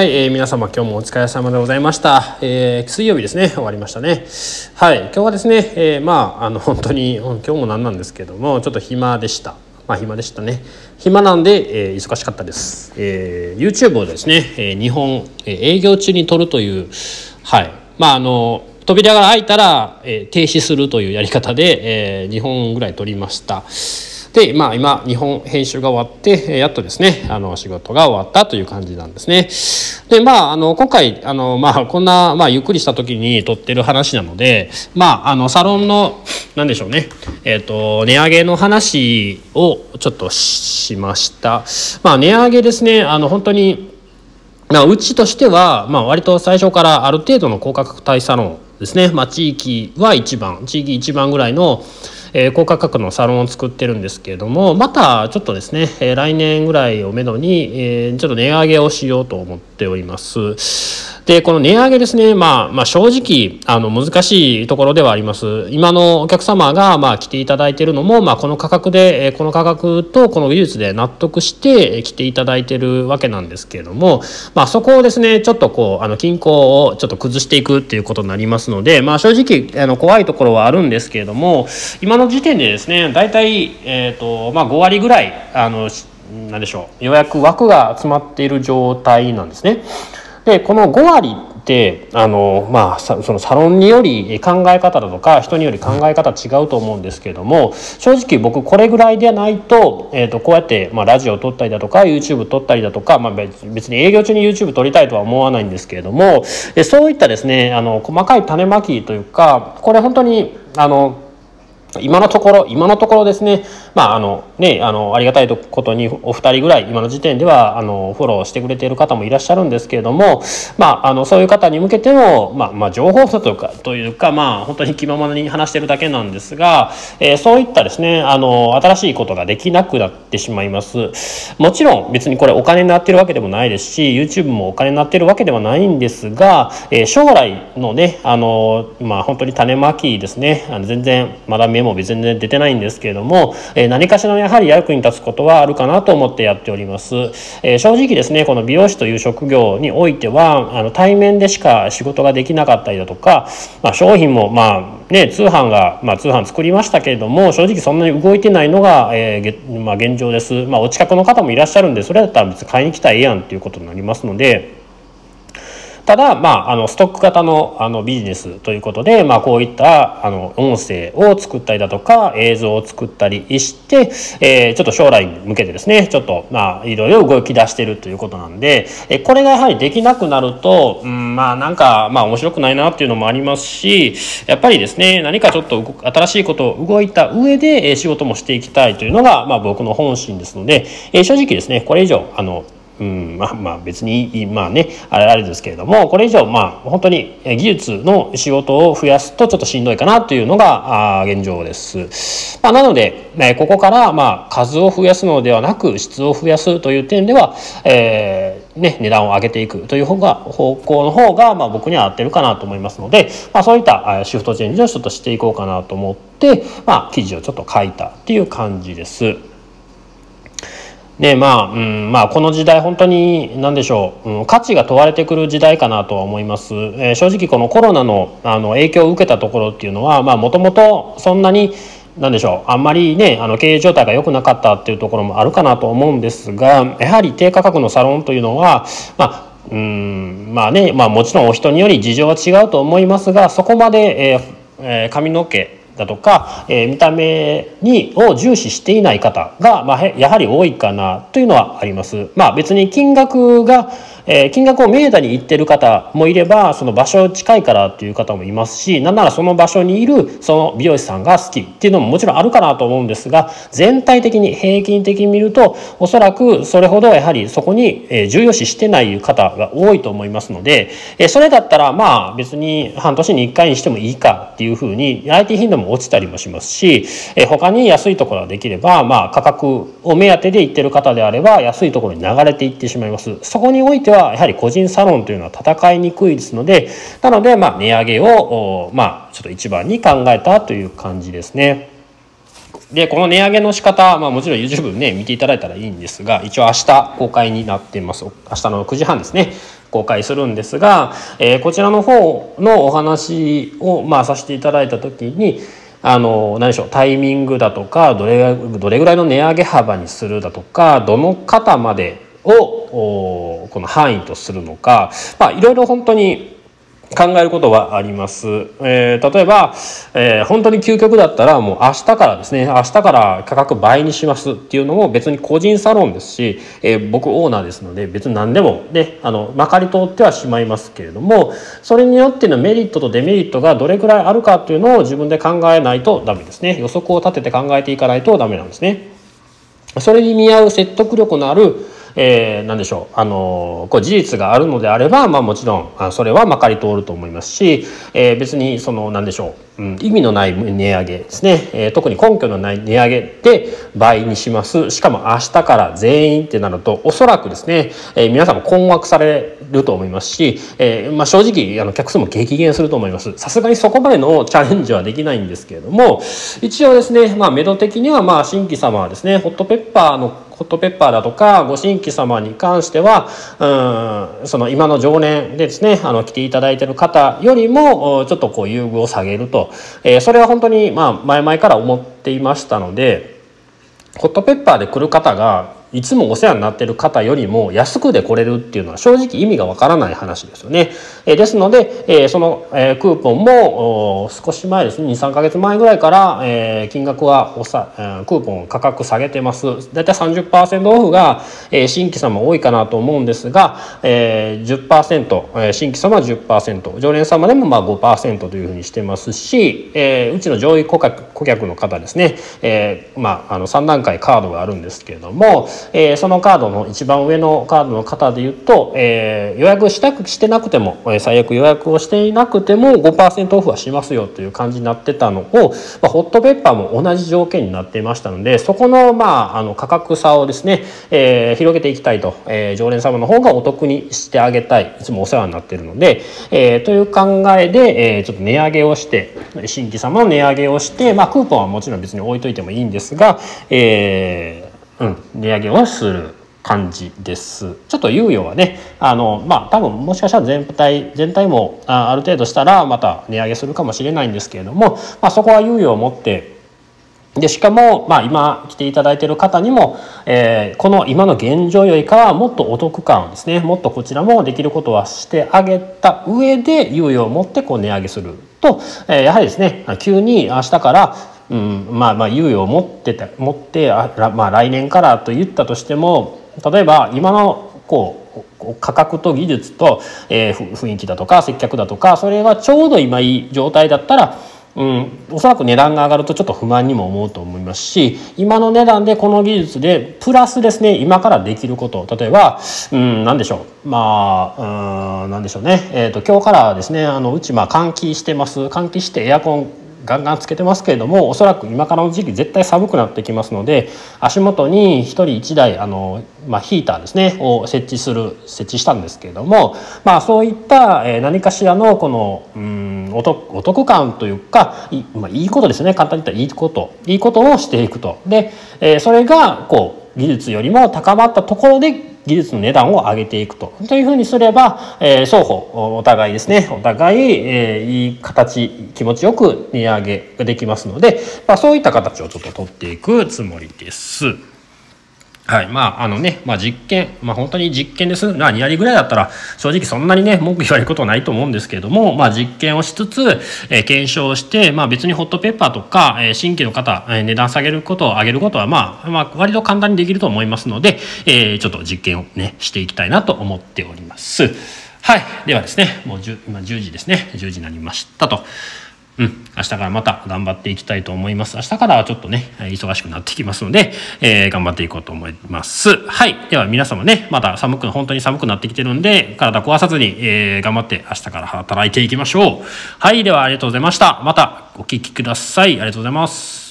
はい、えー、皆様今日もお疲れ様でございました。えー、水曜日ですね、終わりましたね。はい、今日はですね、えー、まあ、あの、本当に、今日もなんなんですけども、ちょっと暇でした。まあ、暇でしたね。暇なんで、えー、忙しかったです。えー、YouTube をですね、えー、日本、えー、営業中に撮るという、はい、まあ、あの、扉が開いたら、えー、停止するというやり方で、えー、2本ぐらい撮りました。で、まあ、今日本編集が終わってやっとですねあの仕事が終わったという感じなんですね。でまああの今回あの、まあ、こんな、まあ、ゆっくりした時に撮ってる話なので、まあ、あのサロンの何でしょうね、えーと、値上げの話をちょっとしました。まあ、値上げですねあの本当にまあ、うちとしては、まあ、割と最初からある程度の高価格帯サロンですね、まあ、地域は一番地域一番ぐらいのえ、高価格のサロンを作ってるんですけれどもまたちょっとですね、え、来年ぐらいをめどに、え、ちょっと値上げをしようと思っております。でこの値上げですね、まあ、まあ正直あの難しいところではあります今のお客様がまあ来ていただいているのも、まあ、この価格でこの価格とこの技術で納得して来ていただいているわけなんですけれども、まあ、そこをですねちょっとこうあの均衡をちょっと崩していくっていうことになりますので、まあ、正直あの怖いところはあるんですけれども今の時点でですね大体、えーとまあ、5割ぐらいあの何でしょう予約枠が集まっている状態なんですね。でこの5割ってあの、まあ、そのサロンにより考え方だとか人により考え方違うと思うんですけれども正直僕これぐらいでないと,、えー、とこうやって、まあ、ラジオを撮ったりだとか YouTube 撮ったりだとか、まあ、別に営業中に YouTube 撮りたいとは思わないんですけれどもそういったですねあの細かい種まきというかこれ本当にあの今のところ今のところですね。まああのねあのありがたいことにお二人ぐらい今の時点ではあのフォローしてくれている方もいらっしゃるんですけれどもまああのそういう方に向けてのまあまあ情報というかというかまあ本当に気ままに話してるだけなんですが、えー、そういったですねあの新しいことができなくなってしまいます。もちろん別にこれお金になってるわけでもないですし YouTube もお金になってるわけではないんですが、えー、将来のねあのまあ本当に種まきですね。あの全然まだ目も全然出てないんですけれども、え何かしらのやはり役に立つことはあるかなと思ってやっております。え正直ですねこの美容師という職業においてはあの対面でしか仕事ができなかったりだとか、まあ、商品もまあね通販が、まあ、通販作りましたけれども正直そんなに動いてないのが、えーまあ、現状です。まあ、お近くの方もいらっしゃるんでそれだったら別に買いに来たらええやんっていうことになりますので。ただ、まあ、あのストック型のあのビジネスということで、まあ、こういったあの音声を作ったりだとか映像を作ったりして、えー、ちょっと将来に向けてですねちょっと、まあ、いろいろ動き出してるということなんで、えこれがやはりできなくなると、うん、まあなんか、まあ、面白くないなっていうのもありますしやっぱりですね何かちょっと新しいことを動いた上で仕事もしていきたいというのが、まあ、僕の本心ですので、え正直ですねこれ以上あのうん、まあまあ別にまあねあれあれですけれどもこれ以上まあ本当に技術の仕事を増やすとちょっとしんどいかなというのがあ現状です。まあ、なので、ね、ここからまあ数を増やすのではなく質を増やすという点では、えーね、値段を上げていくという方が方向の方がまあ僕には合ってるかなと思いますので、まあ、そういったシフトチェンジをちょっとしていこうかなと思って、まあ、記事をちょっと書いたっていう感じです。でまあ、うん、まあこの時代本当に何でしょう、うん、価値が問われてくる時代かなとは思います、えー、正直このコロナのあの影響を受けたところっていうのはもともとそんなに何でしょうあんまりねあの経営状態が良くなかったっていうところもあるかなと思うんですがやはり低価格のサロンというのはまあうんまあね、まあ、もちろんお人により事情は違うと思いますがそこまで、えーえー、髪の毛だとか、え、見た目にを重視していない方が、まあ、やはり多いかなというのはあります。まあ、別に金額がえ、金額を明太に言ってる方もいればその場所近いからっていう方もいますしなんならその場所にいるその美容師さんが好きっていうのももちろんあるかなと思うんですが全体的に平均的に見るとおそらくそれほどやはりそこに重要視してない方が多いと思いますのでそれだったらまあ別に半年に1回にしてもいいかっていうふうに IT 頻度も落ちたりもしますしえ他に安いところができればまあ価格を目当てで行ってる方であれば安いところに流れていってしまいます。そこにおいててはやはり個人サロンというのは戦いにくいですのでなのでまあ値上げをまあちょっと一番に考えたという感じですね。でこの値上げの仕方、まあ、もちろん YouTube ね見ていただいたらいいんですが一応明日公開になっています明日の9時半ですね公開するんですが、えー、こちらの方のお話を、まあ、させていただいた時にあの何でしょうタイミングだとかどれどれぐらいの値上げ幅にするだとかどの方までをこの範囲とするのか、まあ、いろいろ本当に考えることはあります。えー、例えば、えー、本当に究極だったらもう明日からですね明日から価格倍にしますっていうのも別に個人サロンですし、えー、僕オーナーですので別に何でもねあのまかり通ってはしまいますけれどもそれによってのメリットとデメリットがどれくらいあるかっていうのを自分で考えないとダメですね予測を立てて考えていかないとダメなんですね。それに見合う説得力のあるえー、何でしょう。あのこう事実があるのであれば、まあ、もちろんそれはまかり通ると思いますし、えー、別にその何でしょう、意味のない値上げですね、えー、特に根拠のない値上げで倍にします。しかも明日から全員ってなるとおそらくですね、えー、皆さんも困惑されると思いますし、えーまあ、正直あの客数も激減すると思います。さすがにそこまでのチャレンジはできないんですけれども一応ですねまあ目処的にはまあ新規様はですねホットペッパーのホットペッパーだとかご新規様に関してはうんその今の常年でですねあの来ていただいている方よりもちょっとこう優遇を下げると、えー、それは本当にまあ前々から思っていましたのでホットペッパーで来る方がいつもお世話になっている方よりも安くで来れるっていうのは正直意味がわからない話ですよね。えですので、えその、えクーポンも少し前ですね23か月前ぐらいから、え金額はおさ、えクーポン価格下げてます。だいたい30%オフが、え新規様多いかなと思うんですが、えー10%、え新規様は10%常連様でもまあ5%というふうにしてますし、えうちの上位顧客顧客の方ですね、えまあ、あの3段階カードがあるんですけれども、えー、そのカードの一番上のカードの方で言うと、えー、予約したくしてなくても、え、最悪予約をしていなくても5%オフはしますよという感じになってたのを、まあ、ホットペッパーも同じ条件になっていましたのでそこの,、まあ、あの価格差をですね、えー、広げていきたいと、え、常連様の方がお得にしてあげたいいつもお世話になっているので、え、という考えで、え、ちょっと値上げをして新規様の値上げをして、まあ、クーポンはもちろん別に置いといてもいいんですが、えーうん、値上げをする感じです。ちょっと猶予はね、あの、まあ、多分もしかしたら全体、全体もあある程度したらまた値上げするかもしれないんですけれども、まあ、そこは猶予を持って、で、しかも、まあ、今来ていただいている方にも、えー、この今の現状よりかはもっとお得感ですね、もっとこちらもできることはしてあげた上で猶予を持ってこう値上げすると、え、やはりですね、急に明日からうん、まあまあ猶予を持ってて持ってあ、まあ、来年からと言ったとしても例えば今のこう価格と技術と、えー、雰囲気だとか接客だとかそれがちょうど今いい状態だったらうん、おそらく値段が上がるとちょっと不満にも思うと思いますし今の値段でこの技術でプラスですね今からできること例えば、うん、何でしょうまあうん何でしょうね、えーと、今日からですねあのうちまあ換気してます。換気してエアコンガンガンつけてますけれどもおそらく今からの時期絶対寒くなってきますので足元に1人1台あの、まあ、ヒーターですねを設置する設置したんですけれども、まあ、そういった、え何かしらのこのうんお得お得感というかい,、まあ、いいことですね簡単に言ったらいいこといいことをしていくと。で、えそれがこう技術よりも高まったところで技術の値段を上げていくとというふうにすれば、えー、双方お互いですねお互い、えー、いい形気持ちよく値上げができますので、まあ、そういった形をちょっと取っていくつもりです。はい。まあ、あのね、まあ実験、まあ本当に実験です。まあ2割ぐらいだったら、正直そんなにね、文句言われることはないと思うんですけれども、まあ実験をしつつ、えー、検証して、まあ別にホットペッパーとか、えー、新規の方、えー、値段下げることを上げることは、まあ、まあ割と簡単にできると思いますので、えー、ちょっと実験をね、していきたいなと思っております。はい。ではですね、もう10今10時ですね。10時になりましたと。うん、明日からまた頑張っていきたいと思います。明日からはちょっとね、忙しくなってきますので、えー、頑張っていこうと思います。はい。では皆様ね、まだ寒く、本当に寒くなってきてるんで、体壊さずに、えー、頑張って明日から働いていきましょう。はい。ではありがとうございました。またお聴きください。ありがとうございます。